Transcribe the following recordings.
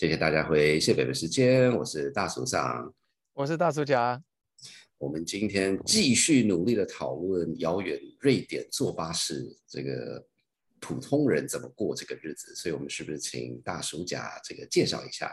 谢谢大家回谢北的时间，我是大叔上，我是大叔甲。我们今天继续努力的讨论遥远瑞典坐巴士这个普通人怎么过这个日子，所以我们是不是请大叔甲这个介绍一下？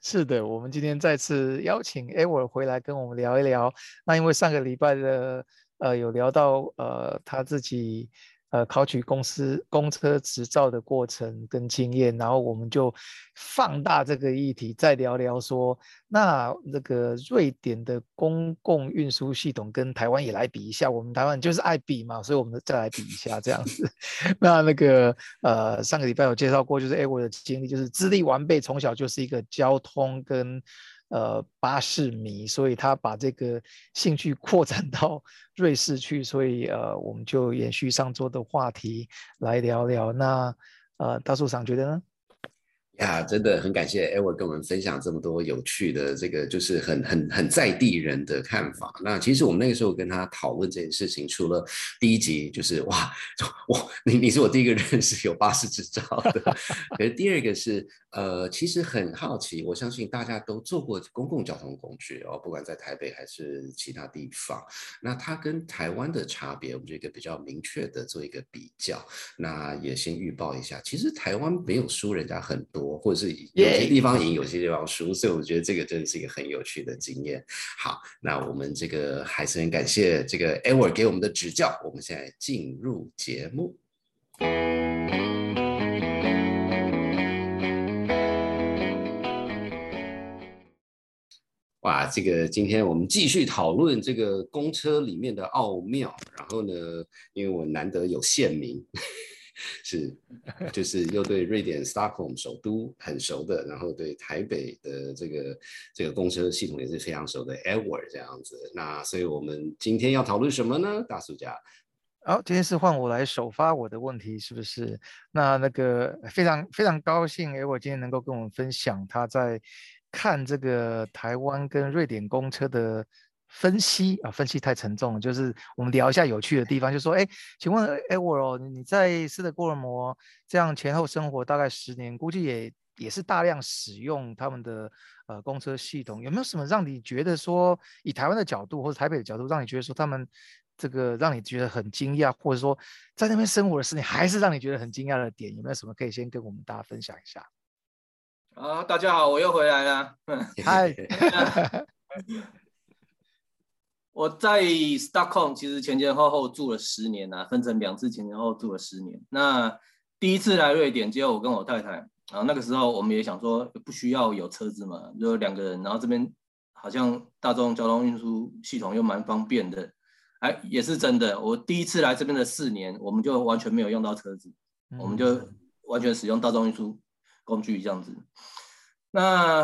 是的，我们今天再次邀请 Edward 回来跟我们聊一聊。那因为上个礼拜的呃有聊到呃他自己。呃，考取公司公车执照的过程跟经验，然后我们就放大这个议题，再聊聊说，那那个瑞典的公共运输系统跟台湾也来比一下，我们台湾就是爱比嘛，所以我们再来比一下这样子。那那个呃，上个礼拜有介绍过，就是哎，我的经历就是资历完备，从小就是一个交通跟。呃，巴士迷，所以他把这个兴趣扩展到 瑞士去，所以呃，我们就延续上周的话题来聊聊。那呃，大树长觉得呢？呀，真的很感谢 Ever 跟我们分享这么多有趣的这个，就是很很很在地人的看法。那其实我们那个时候跟他讨论这件事情，除了第一集就是哇哇，你你是我第一个认识有巴士执照的，可是第二个是呃，其实很好奇，我相信大家都坐过公共交通工具哦，不管在台北还是其他地方，那它跟台湾的差别，我们就一个比较明确的做一个比较。那也先预报一下，其实台湾没有输人家很多。或者是有些地方赢，有些地方输，所以我觉得这个真的是一个很有趣的经验。好，那我们这个还是很感谢这个 Edward 给我们的指教。我们现在进入节目。哇，这个今天我们继续讨论这个公车里面的奥妙。然后呢，因为我难得有县名。是，就是又对瑞典 Stockholm 首都很熟的，然后对台北的这个这个公车系统也是非常熟的 Edward 这样子。那所以我们今天要讨论什么呢？大叔家，好，今天是换我来首发我的问题，是不是？那那个非常非常高兴，Edward 今天能够跟我们分享他在看这个台湾跟瑞典公车的。分析啊，分析太沉重了。就是我们聊一下有趣的地方，就说，哎，请问 Edward，你在斯德哥尔摩这样前后生活大概十年，估计也也是大量使用他们的呃公车系统，有没有什么让你觉得说，以台湾的角度或者台北的角度，让你觉得说他们这个让你觉得很惊讶，或者说在那边生活的十年还是让你觉得很惊讶的点，有没有什么可以先跟我们大家分享一下？啊，大家好，我又回来了，嗨。我在 Stockholm 其实前前后后住了十年呐，分成两次前前后后住了十年。那第一次来瑞典，只有我跟我太太，然后那个时候我们也想说不需要有车子嘛，就两个人，然后这边好像大众交通运输系统又蛮方便的，哎，也是真的。我第一次来这边的四年，我们就完全没有用到车子，我们就完全使用大众运输工具这样子。那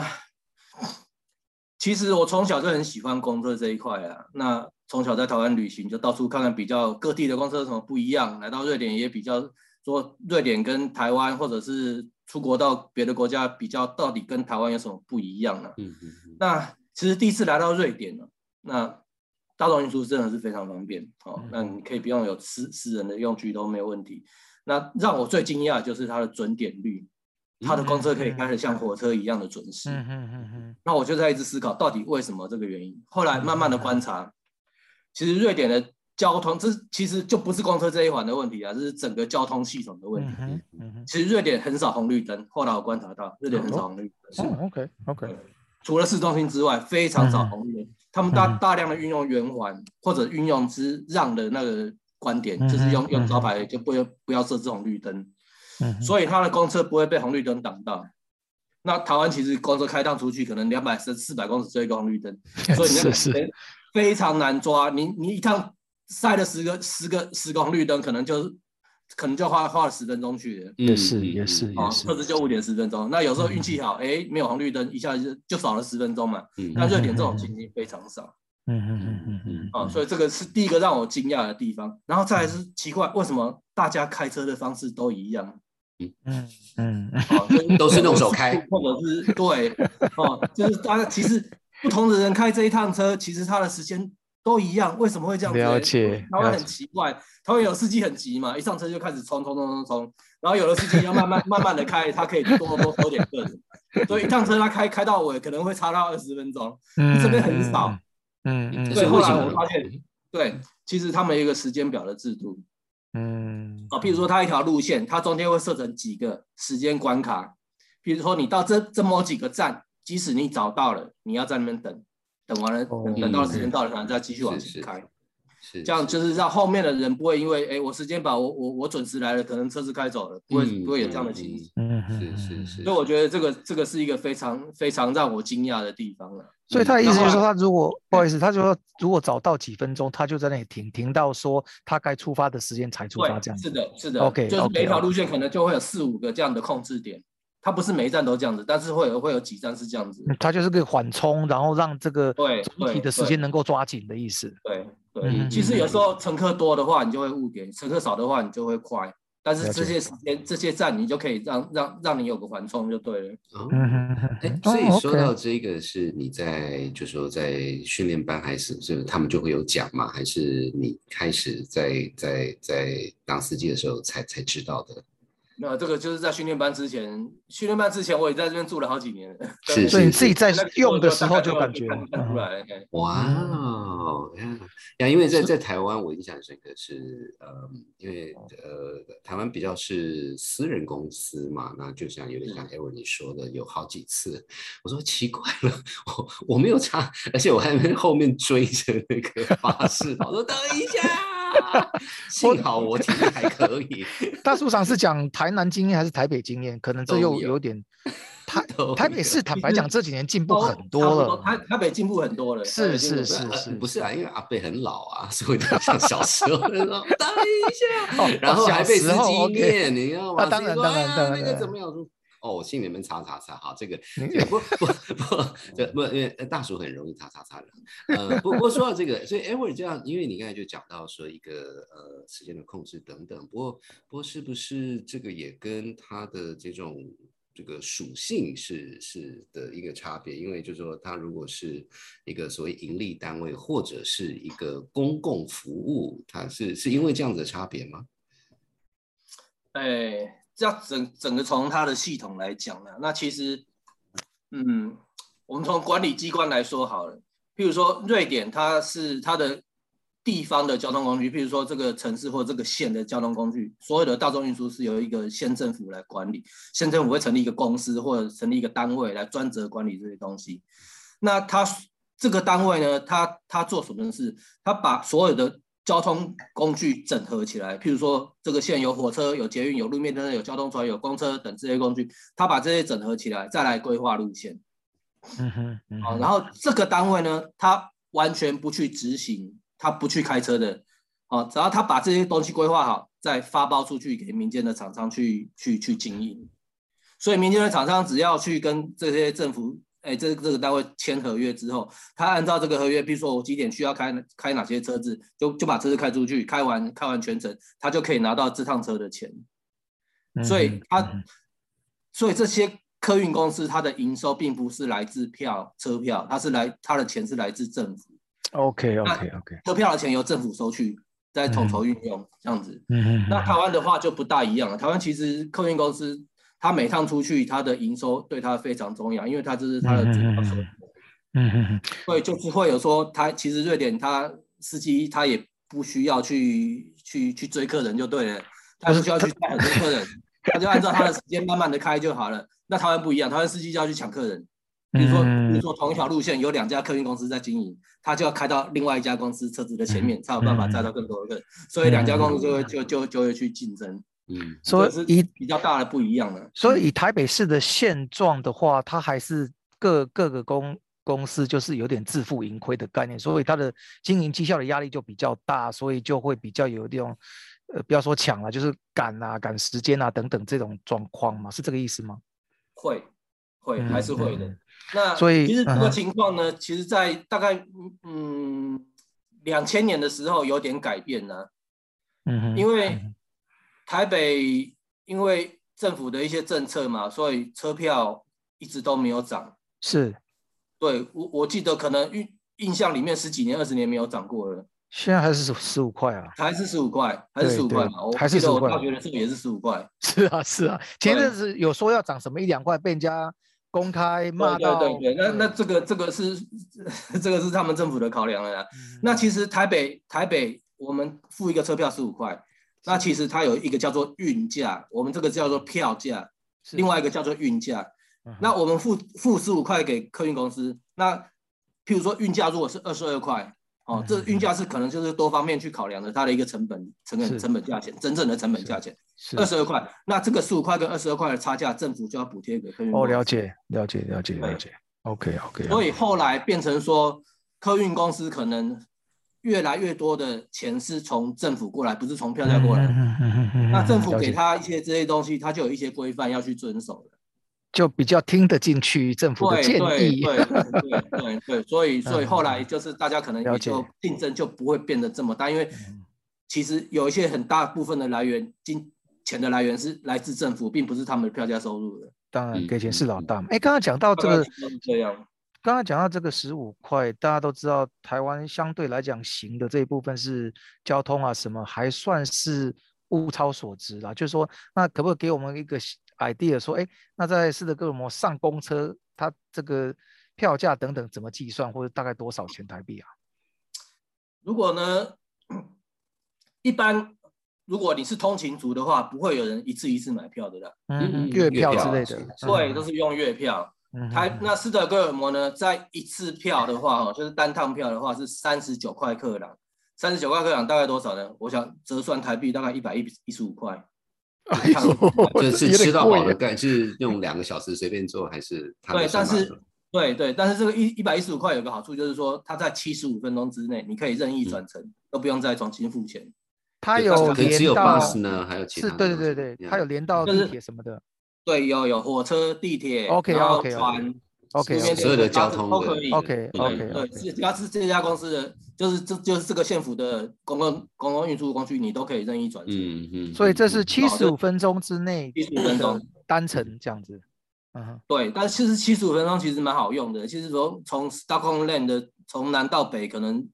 其实我从小就很喜欢公车这一块啊。那从小在台湾旅行，就到处看看，比较各地的公车有什么不一样。来到瑞典也比较说，瑞典跟台湾，或者是出国到别的国家比较，到底跟台湾有什么不一样呢？嗯嗯。那其实第一次来到瑞典呢，那大众运输真的是非常方便哦。那你可以不用有私私人的用具都没有问题。那让我最惊讶就是它的准点率。他的公车可以开得像火车一样的准时，那我就在一直思考，到底为什么这个原因？后来慢慢的观察，其实瑞典的交通，这其实就不是公车这一环的问题啊，这是整个交通系统的问题。其实瑞典很少红绿灯，后来我观察到，瑞典很少红绿灯。哦，OK OK，除了市中心之外，非常少红绿灯。他们大大量的运用圆环或者运用之让的那个观点，就是用用招牌就不要不要设这种绿灯。所以他的公车不会被红绿灯挡到。那台湾其实公车开趟出去，可能两百四四百公尺就一个红绿灯，所以那个时间非常难抓。你你一趟塞了十个十个十个红绿灯，可能就可能就花花了十分钟去的。也是也是也是，或者就五点十分钟。那有时候运气好，哎，没有红绿灯，一下就就少了十分钟嘛。那热点这种情形非常少。嗯嗯嗯嗯嗯。啊，所以这个是第一个让我惊讶的地方。然后再来是奇怪，为什么大家开车的方式都一样？嗯嗯，好，都是用手开，或者是对，哦，就是大家其实不同的人开这一趟车，其实他的时间都一样，为什么会这样？了解，他会很奇怪，他会有司机很急嘛，一上车就开始冲冲冲冲冲，然后有的司机要慢慢慢慢的开，他可以多多收点客人，所以一趟车他开开到尾可能会差到二十分钟，这边很少。嗯嗯。所以后来我发现，对，其实他们有一个时间表的制度。嗯。啊，譬如说它一条路线，它中间会设成几个时间关卡，比如说你到这这么几个站，即使你找到了，你要在那边等，等完了等等到时间到了，再继续往前开。这样就是让后面的人不会因为哎，我时间把我我我准时来了，可能车子开走了，不会不会有这样的情形。嗯是是是。所以我觉得这个这个是一个非常非常让我惊讶的地方了。所以他的意思就是说，他如果不好意思，他就说如果早到几分钟，他就在那里停，停到说他该出发的时间才出发，这样。是的，是的。OK，就是每条路线可能就会有四五个这样的控制点。它不是每一站都这样子，但是会有会有几站是这样子。它就是个缓冲，然后让这个对整体的时间能够抓紧的意思。对对，其实有时候乘客多的话，你就会误点；乘客少的话，你就会快。但是这些时间、这些站，你就可以让让让你有个缓冲就对了。所以说到这个，是你在就说在训练班还是是他们就会有讲嘛？还是你开始在在在当司机的时候才才知道的？那这个就是在训练班之前，训练班之前我也在这边住了好几年，是，所以你自己在用的时候就感觉看出来。哇，呀，因为在在台湾，我印象深刻是，呃，因为呃，台湾比较是私人公司嘛，那就像有点像艾文你说的，有好几次，我说奇怪了，我我没有插，而且我还在后面追着那个巴士，我说等一下。幸好我体力还可以。大叔长是讲台南经验还是台北经验？可能这又有点。台 台北市坦白讲这几年进步很多了。台台北进步很多了。是是是是，不是啊？因为阿贝很老啊，所以他像小时候那种等一下，然后还被司机念，你知道吗？当然当然当然。那个怎么样？哦，我心里面擦擦擦，好，这个不不不，这不因为大叔很容易擦擦擦的。呃，不过说到这个，所以 Edward 这样，因为你刚才就讲到说一个呃时间的控制等等，不过不过是不是这个也跟他的这种这个属性是是的一个差别？因为就是说，他如果是一个所谓盈利单位或者是一个公共服务，它是是因为这样子的差别吗？哎。要整整个从它的系统来讲呢，那其实，嗯，我们从管理机关来说好了，譬如说瑞典，它是它的地方的交通工具，譬如说这个城市或这个县的交通工具，所有的大众运输是由一个县政府来管理，县政府会成立一个公司或者成立一个单位来专责管理这些东西。那它这个单位呢，它它做什么事？它把所有的交通工具整合起来，譬如说这个线有火车、有捷运、有路面灯、有交通船、有公车等这些工具，他把这些整合起来，再来规划路线。嗯哼，好，然后这个单位呢，他完全不去执行，他不去开车的，好，只要他把这些东西规划好，再发包出去给民间的厂商去去去经营。所以民间的厂商只要去跟这些政府。哎，这这个单位签合约之后，他按照这个合约，比如说我几点需要开开哪些车子，就就把车子开出去，开完开完全程，他就可以拿到这趟车的钱。所以他，所以这些客运公司它的营收并不是来自票车票，它是来它的钱是来自政府。OK OK OK，车票的钱由政府收去，再统筹运用这样子。嗯嗯。那台湾的话就不大一样了，台湾其实客运公司。他每趟出去，他的营收对他非常重要，因为他这是他的主要收入。嗯嗯嗯。所以就是会有说，他其实瑞典他司机他也不需要去去去追客人就对了，他不需要去带很多客人，他就按照他的时间慢慢的开就好了。那台湾不一样，台湾司机就要去抢客人。比如说，比如说同一条路线有两家客运公司在经营，他就要开到另外一家公司车子的前面，才有办法载到更多的客人。所以两家公司就会就就就会去竞争。嗯，所以以比较大的不一样的，所以以台北市的现状的话，它还是各各个公公司就是有点自负盈亏的概念，所以它的经营绩效的压力就比较大，所以就会比较有这种，呃，不要说抢了，就是赶啊、赶时间啊等等这种状况嘛，是这个意思吗？会，会还是会的。那所以其实这个情况呢，其实在大概嗯两千年的时候有点改变呢，嗯哼，因为。台北因为政府的一些政策嘛，所以车票一直都没有涨。是，对我我记得可能印印象里面十几年、二十年没有涨过了。现在还是十五块啊，还是十五块，还是十五块嘛？我还是记得我大学的时候也是十五块。是啊，是啊，前阵子有说要涨什么一两块，被人家公开骂到。对对对，那那这个这个是 这个是他们政府的考量了。那其实台北台北我们付一个车票十五块，那其实它有一个叫做运价，我们这个叫做票价，另外一个叫做运价。那我们付付十五块给客运公司，那譬如说运价如果是二十二块。哦，这运价是可能就是多方面去考量的，它的一个成本、成本、成本价钱，真正的成本价钱二十二块。那这个十五块跟二十二块的差价，政府就要补贴给客运。哦，了解，了解，了解，了解。OK，OK。所以后来变成说，客运公司可能越来越多的钱是从政府过来，不是从票价过来。那政府给他一些这些东西，他就有一些规范要去遵守的。就比较听得进去政府的建议，对对对对对，所以 所以后来就是大家可能也就竞争就不会变得这么大，因为其实有一些很大部分的来源金钱的来源是来自政府，并不是他们的票价收入的。当然给钱是老大嘛。哎，刚刚讲到这个，这样，刚刚讲到这个十五块，大家都知道台湾相对来讲行的这一部分是交通啊什么还算是物超所值啦。就是说，那可不可以给我们一个？idea 说，哎，那在斯德哥尔摩上公车，它这个票价等等怎么计算，或者大概多少钱台币啊？如果呢，一般如果你是通勤族的话，不会有人一次一次买票的啦，嗯，月票之类的，对，都是用月票。台那斯德哥尔摩呢，在一次票的话，哦，就是单趟票的话是三十九块克朗，三十九块克朗大概多少呢？我想折算台币大概一百一一十五块。就是吃到饱的概，是用两个小时随便坐，还是？对，但是对对，但是这个一一百一十五块有个好处，就是说它在七十五分钟之内，你可以任意转乘，都不用再重新付钱。它有连到 bus 呢，还有其他？是，对对对对，它有连到地铁什么的。对，有有火车、地铁，OK OK，船。OK，所有的交通都可以。OK OK，对，只要是这家公司的，就是这就是这个县府的公共公共运输工具，你都可以任意转乘。嗯嗯。所以这是七十五分钟之内，七十五分钟单程这样子。嗯。对，但其实七十五分钟其实蛮好用的。其实说从 Stockholm Land 的从南到北，可能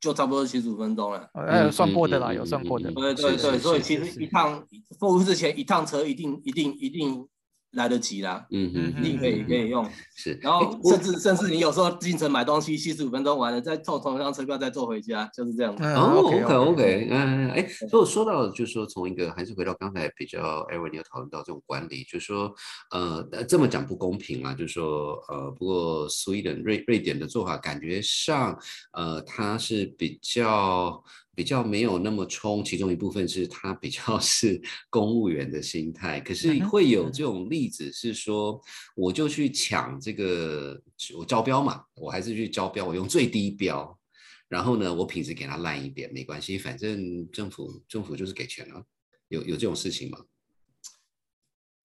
就差不多七十五分钟了。有算过的啦，有算过的。对对对，所以其实一趟付之前一趟车一定一定一定。来得及啦，嗯嗯，一定可以可以用，是，然后甚至甚至你有时候进城买东西，七十五分钟完了，再坐同一张车票再坐回家，就是这样。哦，OK OK，嗯，哎，所以说到就是说从一个还是回到刚才比较艾文你有讨论到这种管理，就是说呃这么讲不公平啊，就是说呃不过 Sweden 瑞瑞典的做法感觉上呃它是比较。比较没有那么冲，其中一部分是他比较 是公务员的心态，可是会有这种例子是说，我就去抢这个，我招标嘛，我还是去招标，我用最低标，然后呢，我品质给他烂一点没关系，反正政府政府就是给钱了，有有这种事情吗？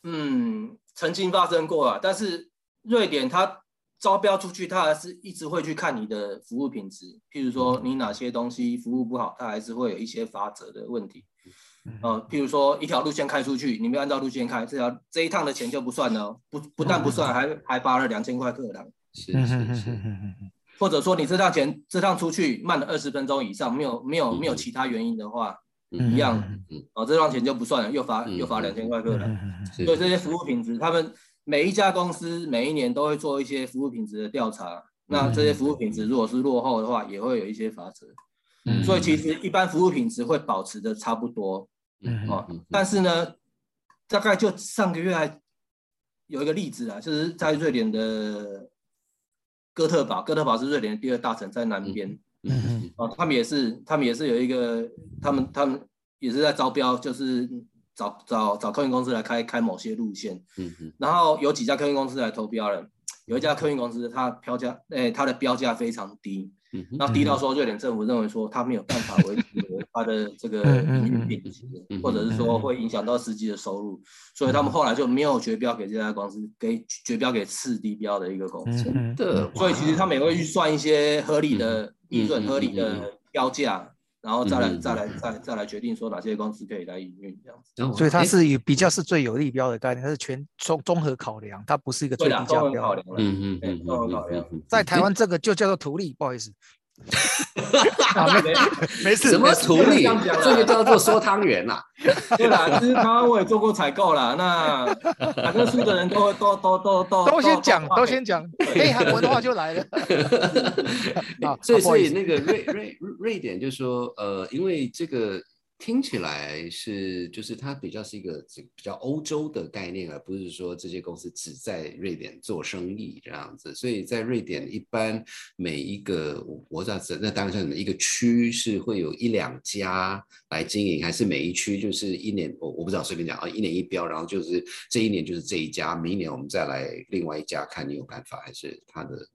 嗯，曾经发生过啊，但是瑞典它。招标出去，他还是一直会去看你的服务品质。譬如说，你哪些东西服务不好，他还是会有一些罚则的问题。呃，譬如说，一条路线开出去，你没有按照路线开，这条这一趟的钱就不算了，不不但不算，还还罚了两千块克朗。是是是。或者说，你这趟钱这趟出去慢了二十分钟以上，没有没有没有其他原因的话，一样，哦，这趟钱就不算了，又罚又罚两千块克朗。所以这些服务品质，他们。每一家公司每一年都会做一些服务品质的调查，那这些服务品质如果是落后的话，也会有一些罚则。嗯，所以其实一般服务品质会保持的差不多。嗯，哦，但是呢，大概就上个月还有一个例子啊，就是在瑞典的哥特堡，哥特堡是瑞典的第二大城，在南边。嗯嗯，哦，他们也是，他们也是有一个，他们他们也是在招标，就是。找找找客运公司来开开某些路线，嗯嗯，然后有几家客运公司来投标了，有一家客运公司它票价，哎，它的标价非常低，嗯，那低到说瑞典政府认为说它没有办法维持 它的这个营运品质，或者是说会影响到司机的收入，所以他们后来就没有绝标给这家公司，给绝标给次低标的一个公司，的，所以其实他们也会预算一些合理的利润、合理的标价。然后再来再来再再来决定说哪些公司可以来营运这样子，所以它是以比较是最有利标的概念，它是全综综合考量，它不是一个最低价标。嗯嗯嗯，综合考量。在台湾这个就叫做图利，不好意思，没事，怎么处理？这个叫做说汤圆啦。对啦，其实台湾我也做过采购啦。那反正输的人都都都都都都先讲，都都先讲，内涵文化就来了。啊所以，所以那个瑞瑞瑞典就说，呃，因为这个听起来是，就是它比较是一个比较欧洲的概念，而不是说这些公司只在瑞典做生意这样子。所以在瑞典，一般每一个我我知道，那当然像什么一个区是会有一两家来经营，还是每一区就是一年，我我不知道，随便讲啊，一年一标，然后就是这一年就是这一家，明年我们再来另外一家，看你有办法还是他的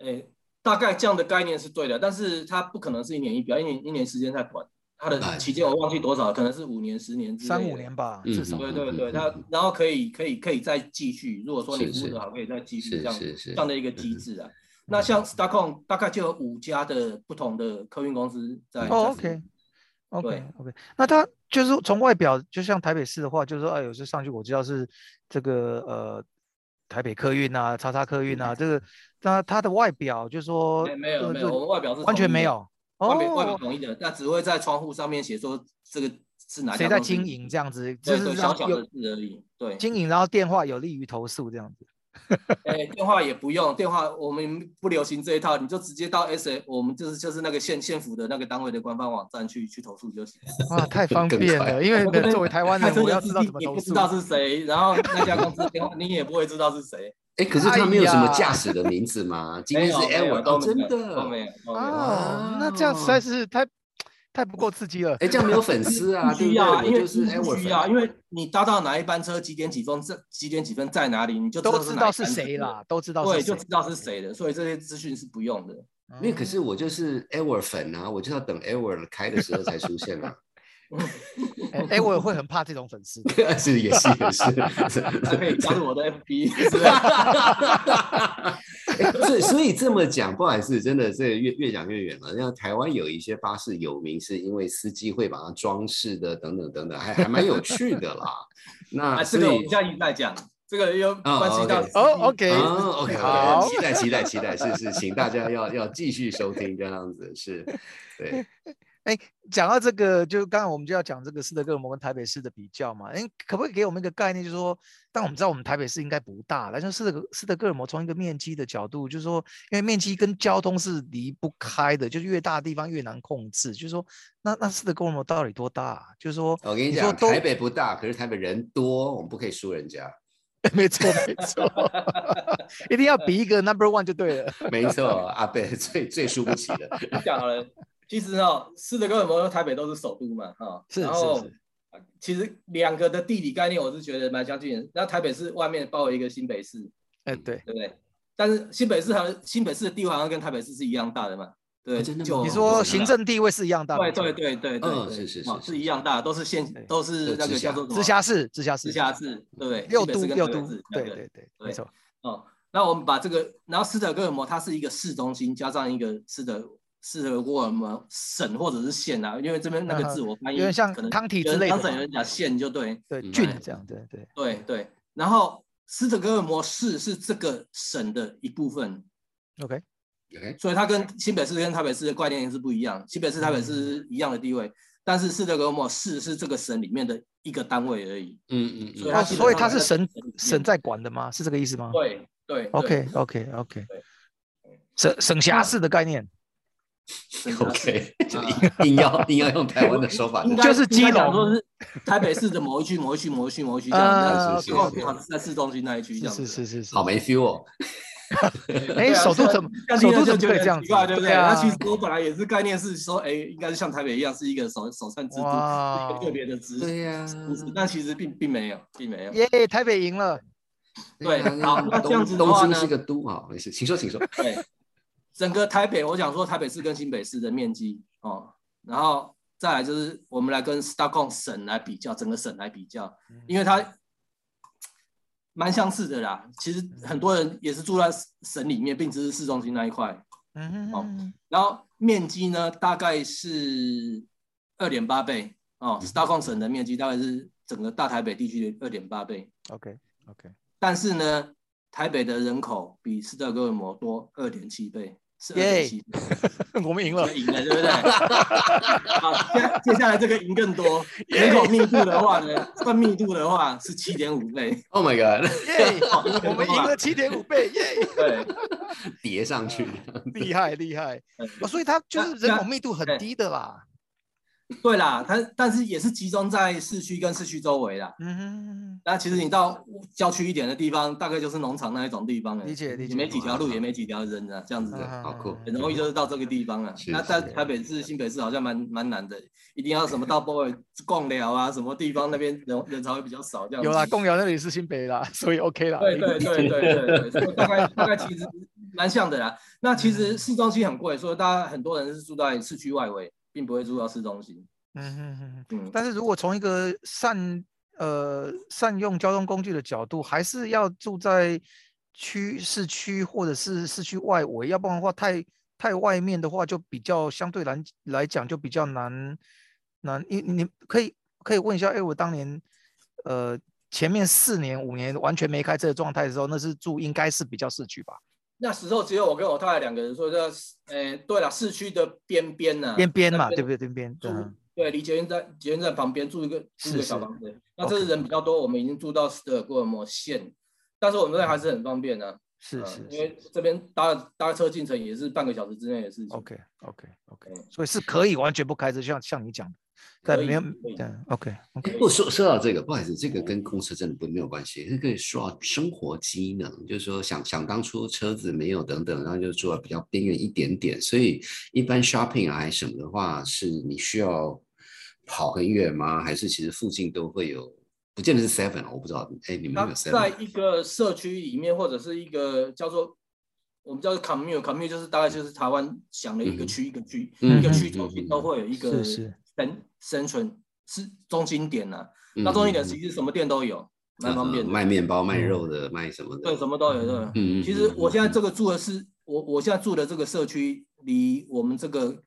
哎，大概这样的概念是对的，但是它不可能是一年一标，一年一年时间太短，它哎的期间我忘记多少，可能是五年、十年之类的三五年吧，嗯至少。对对对，嗯它然后可以可以可以再继续，如果说你是是服务的好，可以再继续这样是是这样的一个机制啊。那像 Starcom 大概就有五家的不同的客运公司在。哦，OK。OK 对 OK，那它就是从外表，就像台北市的话，就是说，哎，有时上去我知道是这个呃台北客运啊、叉叉客运啊，这个那它的外表就是说没没有呃没有，我们外表是完全没有外面外表哦，统一的，那只会在窗户上面写说这个是哪家谁在经营这样子，就是小小的字而已。对，经营，然后电话有利于投诉这样子。哎，电话也不用，电话我们不流行这一套，你就直接到 S A，我们就是就是那个县县府的那个单位的官方网站去去投诉就行。哇，太方便了，因为作为台湾人，我要知道你怎么投诉。不知道是谁，然后那家公司电话你也不会知道是谁。哎，可是他没有什么驾驶的名字吗？今天是没有没有 Edward 哦，真都没有都的没有都没有。哦，那这样实在是太太不够刺激了。哎，这样没有粉丝啊，不对不需要啊，对？因为就是需要，粉因为你搭到哪一班车，几点几分，这几点几分在哪里，你就都知道是谁啦，都知道对，是谁。就知道是谁的，所以这些资讯是不用的。没有，可是我就是 Edward 粉啊，我就要等 Edward 开的时候才出现啊。哎 哎，我也会很怕这种粉丝。是也是也是，还可以加入我的 FB，哎所以所以这么讲，不好意思，真的这越越讲越远了。像台湾有一些巴士有名，是因为司机会把它装饰的等等等等，还还蛮有趣的啦。那啊，所以这个我们下一集再讲，这个又关系到哦，OK，哦，OK 好 OK，期待期待期待，是是，请大家要要继续收听这样子，是对。哎，讲到这个，就刚刚我们就要讲这个斯德哥尔摩跟台北市的比较嘛。哎，可不可以给我们一个概念，就是说，但我们知道我们台北市应该不大，但是斯德哥斯德哥尔摩从一个面积的角度，就是说，因为面积跟交通是离不开的，就是越大的地方越难控制。就是说，那那斯德哥尔摩到底多大啊？就是说，我跟你讲，你台北不大，可是台北人多，我们不可以输人家。没 错没错，一定要比一个 number one 就对了。没错，阿贝最最输不起的。讲了。其实哦，斯德哥尔摩和台北都是首都嘛，哈，是然后是是其实两个的地理概念我是觉得蛮相近的。那台北市外面包围一个新北市，哎，对，对不对？但是新北市和新北市的地位好像跟台北市是一样大的嘛，对，哦真的吗就你哦说行政地位是一样大的，对对对对对，是是哦是是一样大，都是县都是那个叫做直辖市，直辖市，直辖市，对不对？六都六都对对对，没错。哦，那我们把这个，然后斯德哥尔摩它是一个市中心，加上一个斯德斯德哥尔摩省或者是县啊，因为这边那个字我翻译有点像可能人之类的嘛当省有人讲县就对，对郡这样，对对。对对。然后斯德哥尔摩市是这个省的一部分，OK，OK，所以它跟新北市跟台北市的概念是不一样。新北市、台北市是一样的地位，但是斯德哥尔摩市是这个省里面的一个单位而已。嗯嗯嗯，所以它是省省在管的吗？是这个意思吗？对对对，OK OK OK，对省省辖市的概念，OK，就啊硬硬要 硬要用台湾的说法，就是基隆说是台北市的某一区、某一区、某一区、某一区这样啊子，是是是然后是在市中心那一区这样是子。是是是。好没 feel 哦。哎，首都怎么 首都怎么可以这样对不对？啊那其实我本来也是概念是说，哎，应该是像台北一样是一个首首善之都，一个特别的知对呀，但其实并并没有，并没有。耶，台北赢了。对啊好那这样子的话呢东东京是个都啊，没事，请说请说。对，整个台北，我讲说台北市跟新北市的面积哦，然后再来就是我们来跟 Stockholm 省来比较，整个省来比较，因为它蛮相似的啦。其实很多人也是住在省里面，并不是市中心那一块。嗯哦然后面积呢，大概是二点八倍哦，Stockholm 省的面积大概是整个大台北地区的二点八倍。，OK OK，但是呢，台北的人口比斯德哥尔摩多二点七倍，是二点七倍。我们赢了，赢了，对不对？好，接接下来这个赢更多，人口密度的话呢，算密度的话是七点五倍。Oh my god！耶！我们赢了七点五倍，耶！对，叠上去，厉害厉害所以它就是人口密度很低的啦。对啦，它但是也是集中在市区跟市区周围啦。嗯，那其实你到郊区一点的地方，大概就是农场那一种地方了。理解理解也没几条路，也没几条人啊，这样子的，好酷很容易就是到这个地方了。那在台北市、新北市好像蛮蛮难的，一定要什么到 波尔贡寮啊，什么地方那边人人才会比较少这样子。有啦，共寮那里是新北啦，所以 OK 啦。对对对对对对，所以大概大概其实蛮像的啦。那其实市中心很贵，所以大家很多人是住在市区外围，并不会住到市中心。嗯哼哼哼。嗯，但是如果从一个善呃善用交通工具的角度，还是要住在区市区或者是市区外围，要不然的话太太外面的话，就比较相对来来讲就比较难难。你你可以可以问一下，哎，我当年呃前面四年五年完全没开车的状态的时候，那是住应该是比较市区吧？那时候只有我跟我太太两个人，所以在呃，对了，市区的边边呢，边边嘛，对不对？边边，对，离捷运站捷运站旁边住一个住一个小房子。那这是人比较多，我们已经住到斯德哥尔摩县，但是我们这还是很方便的、嗯是是是因为这边搭搭车进城也是半个小时之内的事情。，OK OK OK，嗯所以是可以完全不开车，像像你讲的，但可以没有对 OK OK。不过说说到这个，不好意思，这个跟公车真的不没有关系，这个说到生活机能，就是说想想当初车子没有等等，然后就住的比较边缘一点点，所以一般 shopping 啊还是什么的话，是你需要跑很远吗？还是其实附近都会有？不见得是 seven，我不知道，哎，你们有 seven？在一个社区里面，或者是一个叫做我们叫做 commune，commune 就是大概就是台湾想的一个区、一个区、嗯一个区中心都会有一个生生存是中心点呐、嗯那中心点嗯其实什么店都有，蛮方便卖面包、卖肉的、卖什么的，对，什么都有。对，嗯嗯其实嗯我现在这个住的是我我现在住的这个社区，离我们这个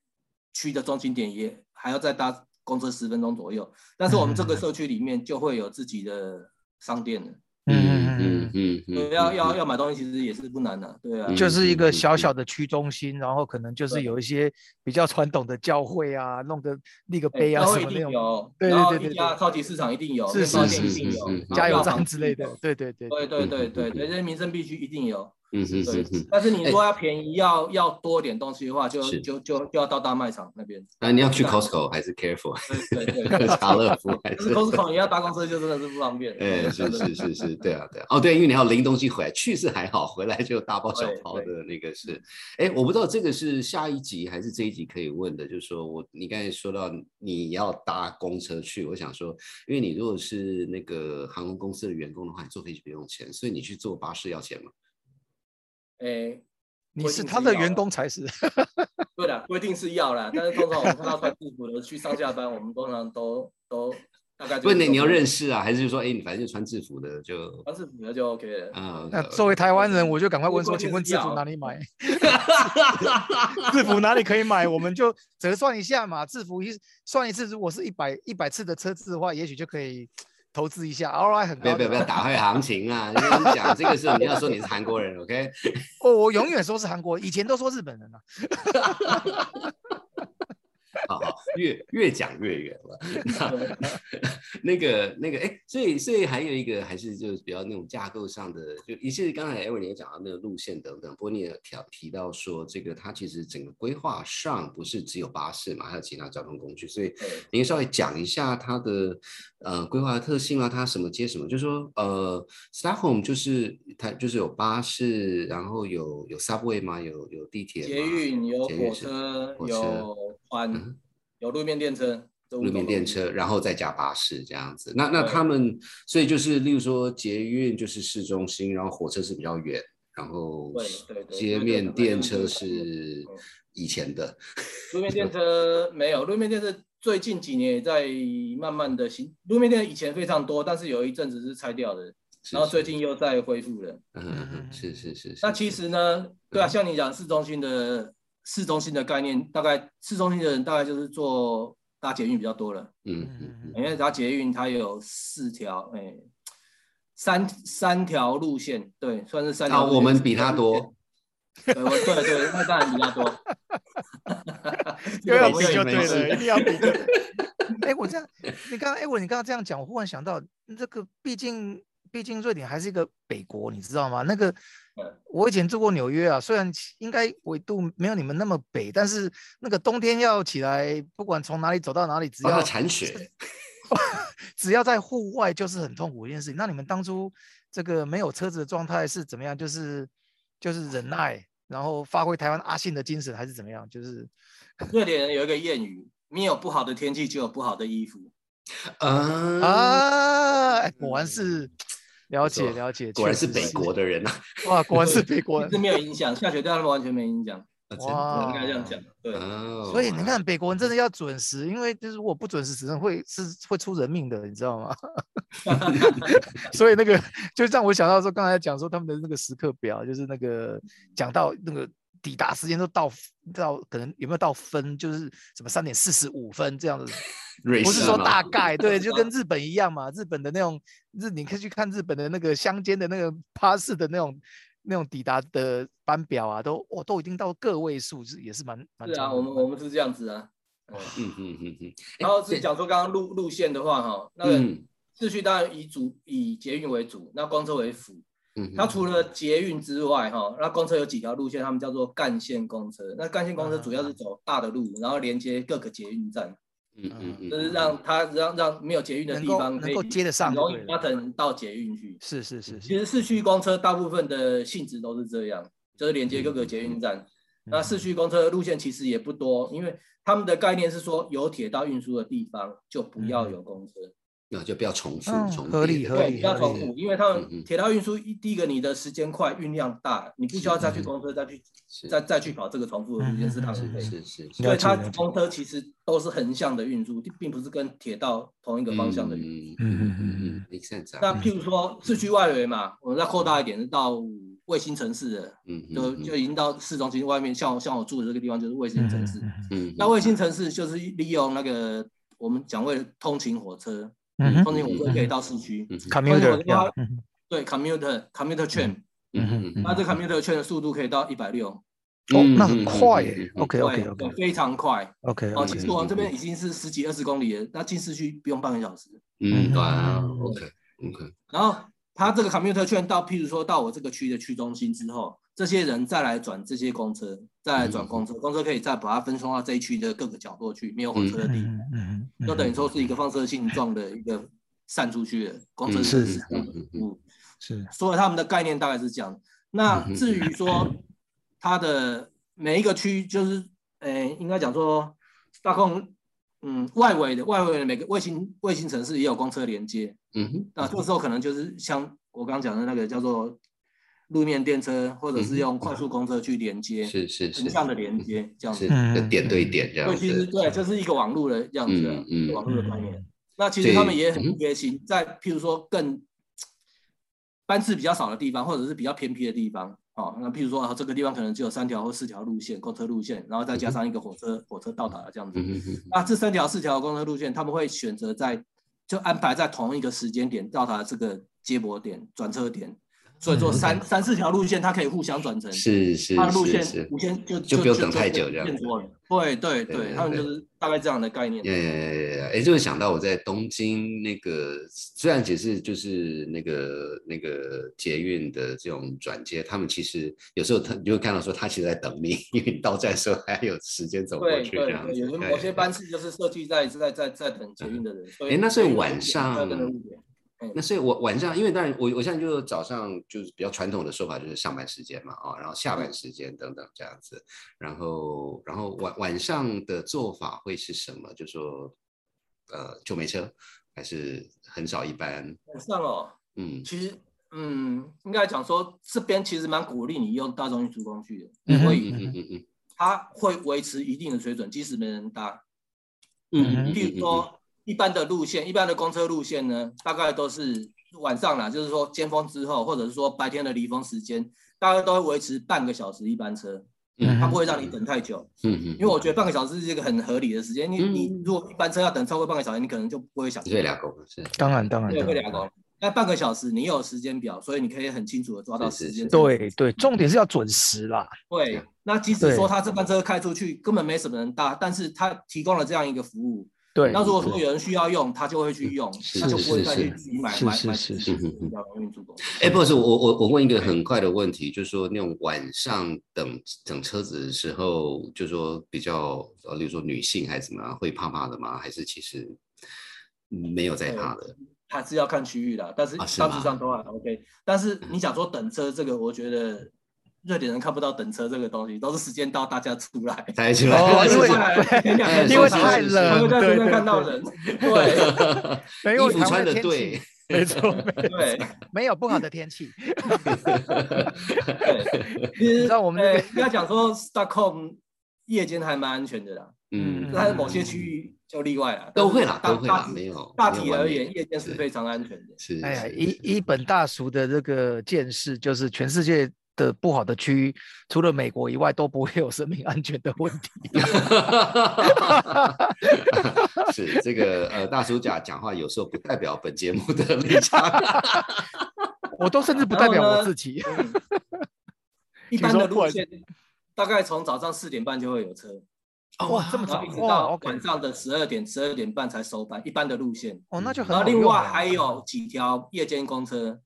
区的中心点也还要再搭公车十分钟左右。但是我们这个社区里面就会有自己的商店了，嗯嗯嗯嗯嗯嗯，要要要买东西其实也是不难的，对啊。嗯就是一个小嗯小的区中心，然后可能就是有一些比较传统的教会啊，弄个立个哎碑啊什么那种，定有，对然后对对对一家超级市场一定有，是面包是是店一定有是是，加油站之类的对对对对对对对嗯嗯嗯对，这些民生必须一定有。嗯嗯对嗯嗯，，但是你如果要便宜，要要多点东西的话，就就就就要到大卖场那边。那你要去 Costco 还是 Careful？对对对，家 乐福还可是是？Costco 你要搭公车就真的是不方便。哎，是是是是，对啊对啊，哦对，因为你要拎东西回来，去是还好，回来就大包小包的那个是，哎，我不知道这个是下一集还是这一集可以问的，就是说我你刚才说到你要搭公车去，我想说，因为你如果是那个航空公司的员工的话，你坐飞机不用钱，所以你去坐巴士要钱吗？哎，你是他的员工才是，对了，规定是要啦，但是通常我们看到穿制服的去上下班，我们通常都都大概不是你你要认识识啊，还是说哎你反正就穿制服的就穿制服的就 OK 了。啊？那作为台湾人，我就赶快问说，请问制服哪里买？制服哪里可以买？我们就折算一下嘛。制服一算一次，如果是一百一百次的车次的话，也许就可以投资一下，ROI 很高的。不要不要不要打坏行情啊！你跟你讲这个时候你要说你是韩国人，OK？哦，我永远说是韩国，以前都说日本人啊。好好，越越讲越远了。那 那个那个，哎，所以所以还有一个还是就是比较那种架构上的，就一是刚才 Aaron 你也讲到那个路线等等，不过你也提提到说这个它其实整个规划上不是只有巴士嘛，还有其他交通工具，所以您稍微讲一下它的呃规划的特性啊，它什么接什么，就是说呃，Stockholm 就是它就是有巴士，然后有有 subway 吗？有有地铁？捷运有火车，火车有环嗯，有路面电车，路面电车，然后再加巴士这样子。那那他们，所以就是例如说捷运就是市中心，然后火车是比较远，然后街面电车是嗯以前的，路面电车没有，路面电车最近几年也在慢慢的行。路面电车以前非常多，但是有一阵子是拆掉的，然后最近又在恢复了。嗯嗯嗯是是是是。那其实呢，对啊，像你讲市中心的市中心的概念，大概市中心的人大概就是做搭捷运比较多了，嗯嗯嗯因为搭捷运它有四条，哎，三三条路线，对，算是三条啊，路线。我们比他多，对，我对对，那当然比较多。又要比没事就对没事了，一定要比就对。哎，我这样，你刚刚哎，我你刚刚这样讲，我忽然想到，这个毕竟毕竟瑞典还是一个北国，你知道吗？那个嗯我以前住过纽约啊，虽然其应该纬度没有你们那么北，但是那个冬天要起来，不管从哪里走到哪里，只哦，要要铲雪，只要在户外就是很痛苦一件事情。那你们当初这个没有车子的状态是怎么样？就是就是忍耐，然后发挥台湾阿信的精神，还是怎么样？就是 瑞典人有一个谚语：没有不好的天气，就有不好的衣服。啊果然是了解了解，果然是北国的人啊，哇，果然是北国人是没有影响，下雪对他们完全没影响，哇的应该这样讲。对，哦，所以你看，北国人真的要准时，因为就是如果不准时，只能会是会出人命的，你知道吗？所以那个就让我想到说，刚才讲说他们的那个时刻表，就是那个讲到那个抵达时间都到到可能有没有到分，就是什么三点四十五分这样子，瑞不是说大概对，就跟 日本一样嘛，日本的那种日，你可以去看日本的那个乡间的那个巴士的那种那种抵达的班表啊，都哦都已经到个位数，是也是蛮蛮是啊，长我们我们是这样子啊。嗯嗯嗯嗯嗯，然后哎是讲说刚刚路路线的话，哈，那个嗯市区当然以主以捷运为主，那公车为辅。嗯，它除了捷运之外，哈，那公车有几条路线，他们叫做干线公车。那干线公车主要是走大的路，然后连接各个捷运站，嗯嗯嗯，就是让它让让没有捷运的地方可以能够接得上容易搭乘到捷运去。是是是其，实市区公车大部分的性质都是这样，就是连接各个捷运站。那市区公车的路线其实也不多，因为他们的概念是说，有铁道运输的地方就不要有公车，那就不要重复嗯重合叠对，理合理。不要重复，因为他们铁道运输一第一个你的时间快，运量大，你不需要再去公车再去再再去跑这个重复的路线是浪费。是是是，所以它公车其实都是横向的运输，并不是跟铁道同一个方向的运输。嗯嗯嗯嗯。嗯，make sense 啊，那譬如说市区外围嘛，我们再扩大一点，是到卫星城市的，嗯嗯就就已经到市中心外面，像像我住的这个地方就是卫星城市。嗯，那卫星城市就是利用那个我们讲为了通勤火车，嗯哼。通勤火车可以到市区。嗯，commuter 对，commuter commuter train，嗯嗯嗯那这 commuter train 的速度可以到一百六，哦，那很快耶，OK 对 OK 对 OK 非常快。OK 哦，其实我们这边已经是十几二十公里了，那进市区不用半个小时。嗯，哇，OK OK，然后它这个 commuter 券到，譬如说到我这个区的区中心之后，这些人再来转这些公车，再来转公车，公车可以再把它分送到这一区的各个角落去，没有火车的地方，嗯嗯就等于说是一个放射性状的一个散出去的公车嗯是是这样的服务。是所以他们的概念大概是这样。那至于说它的每一个区，就是呃，应该讲说大控，嗯，外围的外围的每个卫星卫星城市也有公车连接。嗯哼，那这个时候可能就是像我刚刚讲的那个叫做路面电车，或者是用快速公车去连接，是是是横，向的连接这样子。嗯点对点这样对，其实，对，这是一个网络的这样子网络的概嗯念。那其实他们也对很贴心，在譬如说更班次比较少的地方，或者是比较偏僻的地方，哦，那譬如说啊，这个地方可能只有三条或四条路线，公车路线，然后再加上一个火车，火车到达这样子。那这三条四条公车路线，他们会选择在就安排在同一个时间点到达这个接驳点、转车点，所以说三三四条路线它可以互相转乘，是是它的路线是就就不用等太久这样。对对对对，他们就是大概这样的概念。呃，哎，就是想到我在东京那个，虽然只是就是那个那个捷运的这种转接，他们其实有时候他你就会看到说他其实在等你，因为你到站的时候还有时间走过去这对对，样子。有些某些班次就是设计在在在在等捷运的人。所哎那所以晚上那所以我晚上，因为当然我我现在就早上就是比较传统的说法就是上班时间嘛啊，然后下班时间等等这样子，然后然后晚晚上的做法会是什么？就说呃就没车，还是很少一般？晚上哦，嗯其实嗯，应该讲说这边其实蛮鼓励你用大众运输工具的，嗯哼所以嗯嗯嗯嗯它会维持一定的水准，即使没人搭。嗯嗯，譬如说，一般的路线，一般的公车路线呢，大概都是晚上啦，就是说尖峰之后，或者是说白天的离峰时间，大概都会维持半个小时一班车，嗯它不会让你等太久。嗯嗯，因为我觉得半个小时是一个很合理的时间。你嗯你如果一班车要等超过半个小时，你可能就不会想会俩狗是当然当然对，当然会俩工。那半个小时你有时间表，所以你可以很清楚的抓到时间。对对，重点是要准时啦。对，那即使说他这班车开出去根本没什么人搭，但是他提供了这样一个服务。对，那如果说有人需要用，他就会去用，他就不会再去自己买买买是是哎，不是，我我我问一个很快的问题，就是说那种晚上等等车子的时候，就说比较呃，例如说女性还是怎么样，会怕怕的吗？还是其实没有在怕的？还是要看区域的，但是大致上都还 OK。但是你想说等车这个，我觉得。瑞典人看不到等车这个东西，都是时间到大家出来，大家出来，因为 因为太冷，在这边看到人，对，衣服穿的对，没错，对，没有不好的天气。对，其实我们应该讲说，Stockholm 夜间还蛮安全的啦，嗯，但是某些区域就例外了，都会啦，都会啦，没有，大体而言，夜间是非常安全的。是，哎呀，一一本大叔的这个见识，就是全世界。的不好的区域，除了美国以外，都不会有生命安全的问题。是这个呃，大叔甲讲话有时候不代表本节目的立场，我都甚至不代表我自己。一般的路线大概从早上四点半就会有车，哇，这么早，一直到晚上的十二点、十二点半才收班。一般的路线哦，那就很。然后另外还有几条夜间公车。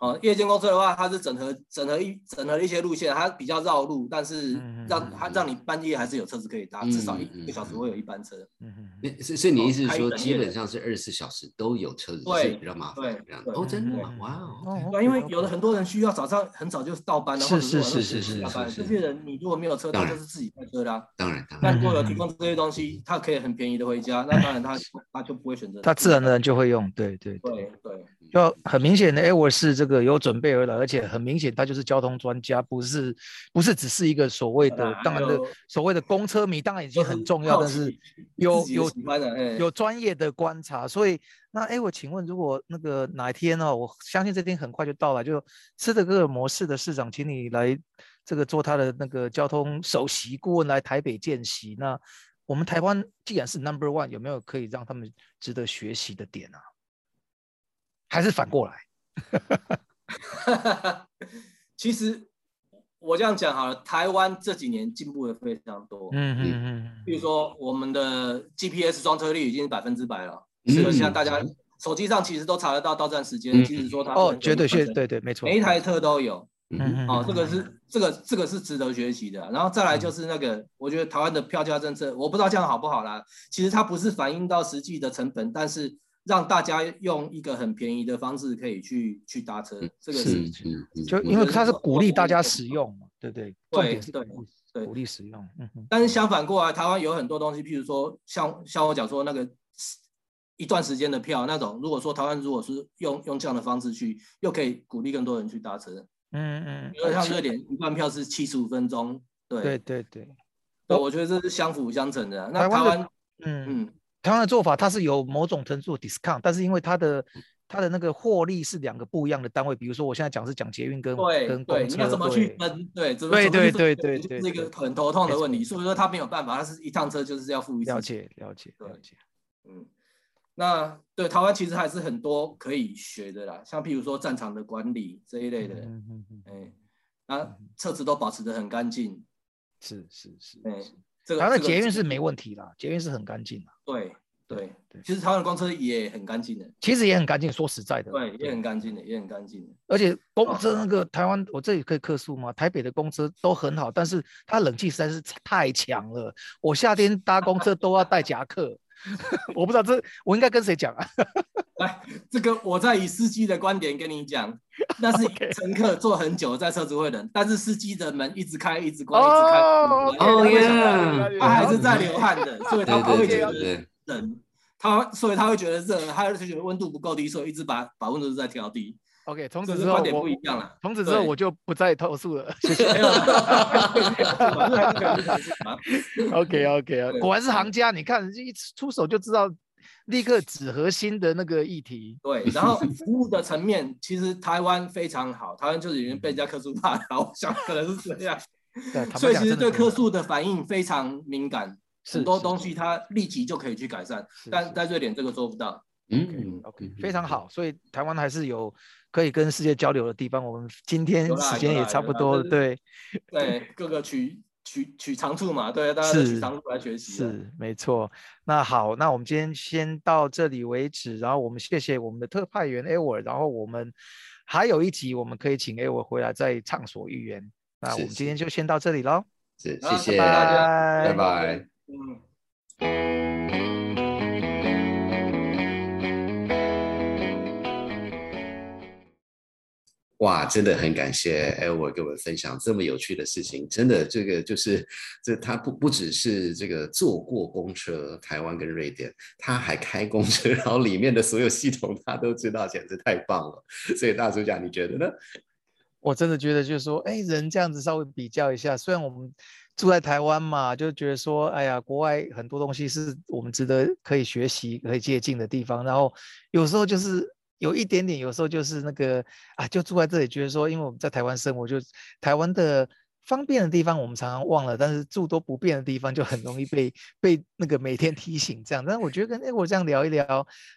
哦，夜间公车的话，它是整合整合一整合一些路线，它比较绕路，但是让它让你半夜还是有车子可以搭，至少一个小时会有一班车。嗯嗯，所以你意思是说，基本上是二十四小时都有车子，是比较麻烦。对，哦，真的吗，哇哦，对，因为有的很多人需要早上很早就到班的，是是是是是，这些人你如果没有车，他就是自己开车啦。当然，但如果有提供这些东西，他可以很便宜的回家，那当然他他就不会选择。他自然的人就会用，对对对对。就很明显的，哎，我是这个有准备而来，而且很明显，他就是交通专家，不是不是只是一个所谓的，当然的所谓的公车迷，当然已经很重要，但是有有有专业的观察，所以那哎，我请问，如果那个哪一天呢，我相信这天很快就到了，就斯德哥尔摩市的市长，请你来这个做他的那个交通首席顾问来台北见习，那我们台湾既然是 Number One，有没有可以让他们值得学习的点啊？还是反过来，其实我这样讲好了，台湾这几年进步的非常多。嗯嗯嗯。比如说，我们的 GPS 装车率已经是百分之百了，是现在大家手机上其实都查得到到站时间。即使说它哦，绝对是，对对，没错，每一台车都有。嗯嗯。哦，这个是这个这个是值得学习的。然后再来就是那个，我觉得台湾的票价政策，我不知道这样好不好啦。其实它不是反映到实际的成本，但是。让大家用一个很便宜的方式可以去去搭车，这个是就因为它是鼓励大家使用嘛，对不对？对对对，鼓励使用。嗯但是相反过来，台湾有很多东西，譬如说像像我讲说那个一段时间的票那种，如果说台湾如果是用用这样的方式去，又可以鼓励更多人去搭车。嗯嗯。因为像瑞典一段票是七十五分钟，对对对对。我觉得这是相辅相成的。那台湾，嗯嗯。台湾的做法，它是有某种程度 discount，但是因为它的它的那个获利是两个不一样的单位，比如说我现在讲是讲捷运跟跟公车，怎么去分？对，对对对对对，是一个很头痛的问题。所以说他没有办法，他是一趟车就是要付一次。了解了解了解。嗯，那对台湾其实还是很多可以学的啦，像譬如说战场的管理这一类的，嗯嗯嗯，哎，那车子都保持的很干净。是是是，哎。台湾的捷运是没问题啦，捷运是很干净的。对对对，其实台湾的公车也很干净的。其实也很干净，说实在的。对，也很干净的，也很干净的。而且公车那个台湾，我这里可以客诉吗？台北的公车都很好，但是它冷气实在是太强了，我夏天搭公车都要带夹克。我不知道这我应该跟谁讲啊？来，这个我在以司机的观点跟你讲，那是 乘客坐很久在车子会冷，但是司机的门一直开一直关一直开，哦耶，他还是在流汗的，所以他不会觉得冷，他所以他会觉得热，他就觉得温度不够低，所以一直把把温度在调低。OK，从此之后我不一样了。从此之后我就不再投诉了。谢谢。OK OK 啊，果然是行家。你看一出手就知道，立刻指核心的那个议题。对，然后服务的层面，其实台湾非常好。台湾就是已经被人家客诉怕了，我想可能是这样。所以其实对客诉的反应非常敏感，很多东西它立即就可以去改善。但在瑞典这个做不到。嗯，OK，非常好。所以台湾还是有可以跟世界交流的地方。我们今天时间也差不多，对，对，各个取取取长处嘛，对，大家取长处来学习。是，没错。那好，那我们今天先到这里为止。然后我们谢谢我们的特派员 Edward。然后我们还有一集，我们可以请 Edward 回来再畅所欲言。那我们今天就先到这里喽。是，谢谢大家，拜拜。嗯。哇，真的很感谢 e d w a r 给我们分享这么有趣的事情。真的，这个就是这他不不只是这个坐过公车，台湾跟瑞典，他还开公车，然后里面的所有系统他都知道，简直太棒了。所以大叔讲，你觉得呢？我真的觉得就是说，哎，人这样子稍微比较一下，虽然我们住在台湾嘛，就觉得说，哎呀，国外很多东西是我们值得可以学习、可以借鉴的地方，然后有时候就是。有一点点，有时候就是那个啊，就住在这里，觉得说，因为我们在台湾生活，就台湾的方便的地方我们常常忘了，但是诸多不便的地方就很容易被被那个每天提醒这样。但我觉得跟哎我这样聊一聊，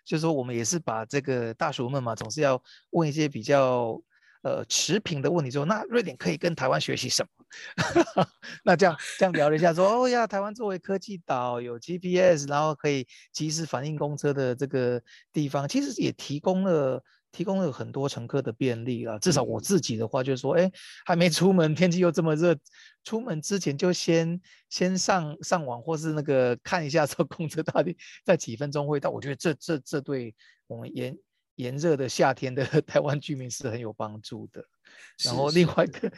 就是说我们也是把这个大叔们嘛，总是要问一些比较。呃，持平的问题说，那瑞典可以跟台湾学习什么？那这样这样聊了一下，说，哦呀，台湾作为科技岛，有 GPS，然后可以及时反映公车的这个地方，其实也提供了提供了很多乘客的便利了。至少我自己的话，就是说，哎，还没出门，天气又这么热，出门之前就先先上上网，或是那个看一下这公车到底在几分钟会到。我觉得这这这对我们研炎热的夏天的 台湾居民是很有帮助的。然后另外一个，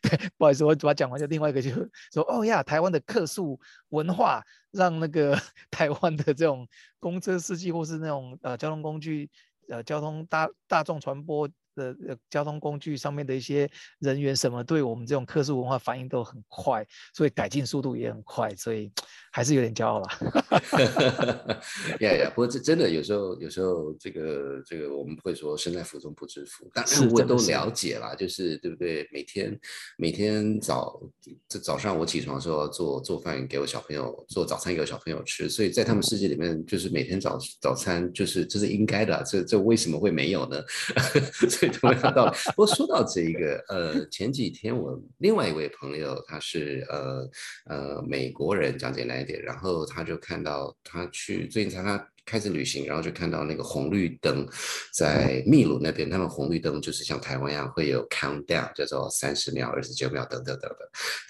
对，不好意思，我把它讲完就另外一个就说，哦呀，台湾的客诉文化让那个 台湾的这种公车司机或是那种呃交通工具呃交通大大众传播。的交通工具上面的一些人员什么，对我们这种特殊文化反应都很快，所以改进速度也很快，所以还是有点骄傲了。呀呀，不过这真的有时候，有时候这个这个我们会说身在福中不知福，但是我都了解啦，就是对不对？每天每天早这早上我起床的时候做做饭给我小朋友做早餐给我小朋友吃，所以在他们世界里面，就是每天早早餐就是这是应该的，这这为什么会没有呢？所以。同样道理。不过说到这一个，呃，前几天我另外一位朋友，他是呃呃美国人，讲简单一点，然后他就看到他去最近他开始旅行，然后就看到那个红绿灯在秘鲁那边，他们红绿灯就是像台湾一样会有 countdown，叫做三十秒、二十九秒等等等等。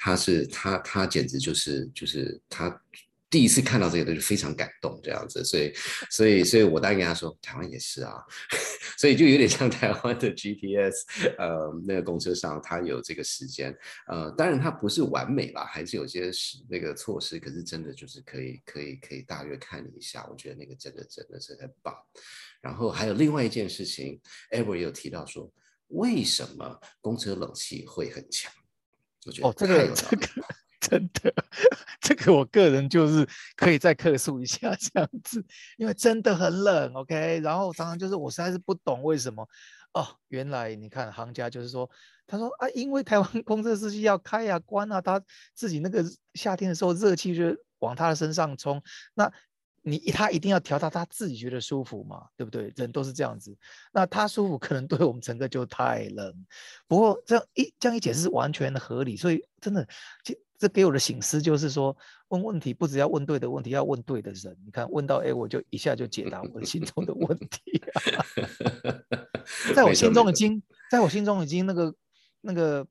他是他他简直就是就是他。第一次看到这个东西非常感动，这样子，所以，所以，所以我当然跟他说，台湾也是啊，所以就有点像台湾的 GPS，呃，那个公车上它有这个时间，呃，当然它不是完美吧，还是有些是那个措施，可是真的就是可以，可以，可以大约看一下，我觉得那个真的真的是很棒。然后还有另外一件事情，Ever 有提到说，为什么公车冷气会很强？我觉得哦，这个这个。真的，这个我个人就是可以再客诉一下 这样子，因为真的很冷，OK。然后常常就是我实在是不懂为什么哦，原来你看行家就是说，他说啊，因为台湾公车司机要开啊关啊，他自己那个夏天的时候热气就往他的身上冲，那你他一定要调到他自己觉得舒服嘛，对不对？人都是这样子，那他舒服可能对我们乘客就太冷。不过这样一这样一解释是完全的合理，所以真的就。这给我的醒思就是说，问问题不只要问对的问题，要问对的人。你看，问到哎，我就一下就解答我心中的问题。在我心中已经，在我心中已经那个那个。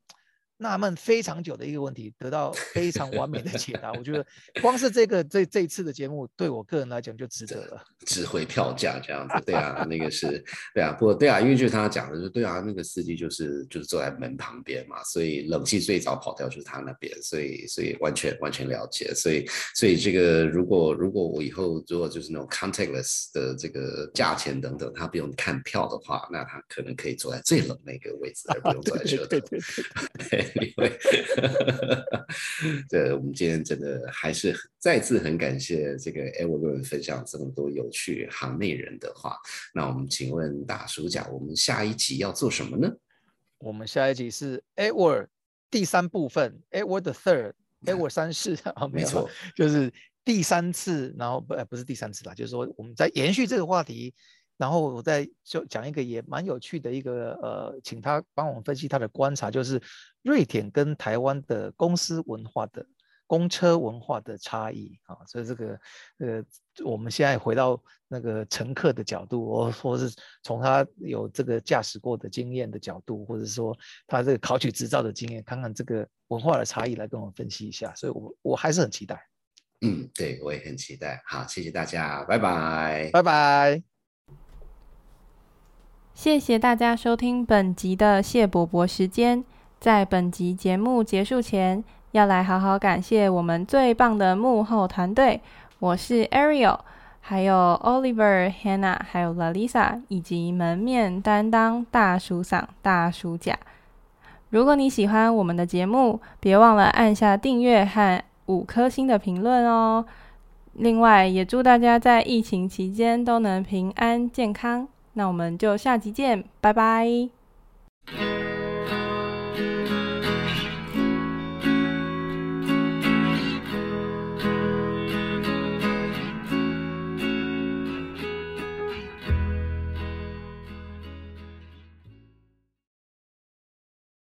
纳闷非常久的一个问题，得到非常完美的解答。我觉得 光是这个这这一次的节目，对我个人来讲就值得了。值回票价这样子，对啊，那个是，对啊，不过对啊，因为就是他讲的，就对啊，那个司机就是就是坐在门旁边嘛，所以冷气最早跑掉就是他那边，所以所以完全完全了解，所以所以这个如果如果我以后如果就是那种 contactless 的这个价钱等等，他不用看票的话，那他可能可以坐在最冷那个位置，而不用坐在 车头。因为，这 我们今天真的还是再次很感谢这个 Edward 分享这么多有趣行内人的话。那我们请问大叔讲，我们下一集要做什么呢？我们下一集是 Edward 第三部分，Edward the Third，Edward 三世啊，没错，就是第三次，然后不不是第三次啦，就是说我们在延续这个话题。然后我再就讲一个也蛮有趣的一个呃，请他帮我们分析他的观察，就是瑞典跟台湾的公司文化的公车文化的差异啊。所以这个呃，我们现在回到那个乘客的角度，或或是从他有这个驾驶过的经验的角度，或者说他这个考取执照的经验，看看这个文化的差异来跟我们分析一下。所以我我还是很期待。嗯，对，我也很期待。好，谢谢大家，拜拜，拜拜。谢谢大家收听本集的谢伯伯时间。在本集节目结束前，要来好好感谢我们最棒的幕后团队。我是 Ariel，还有 Oliver、Hannah，还有 Lalisa，以及门面担当大叔嗓、大叔甲。如果你喜欢我们的节目，别忘了按下订阅和。五颗星的评论哦！另外，也祝大家在疫情期间都能平安健康。那我们就下集见，拜拜。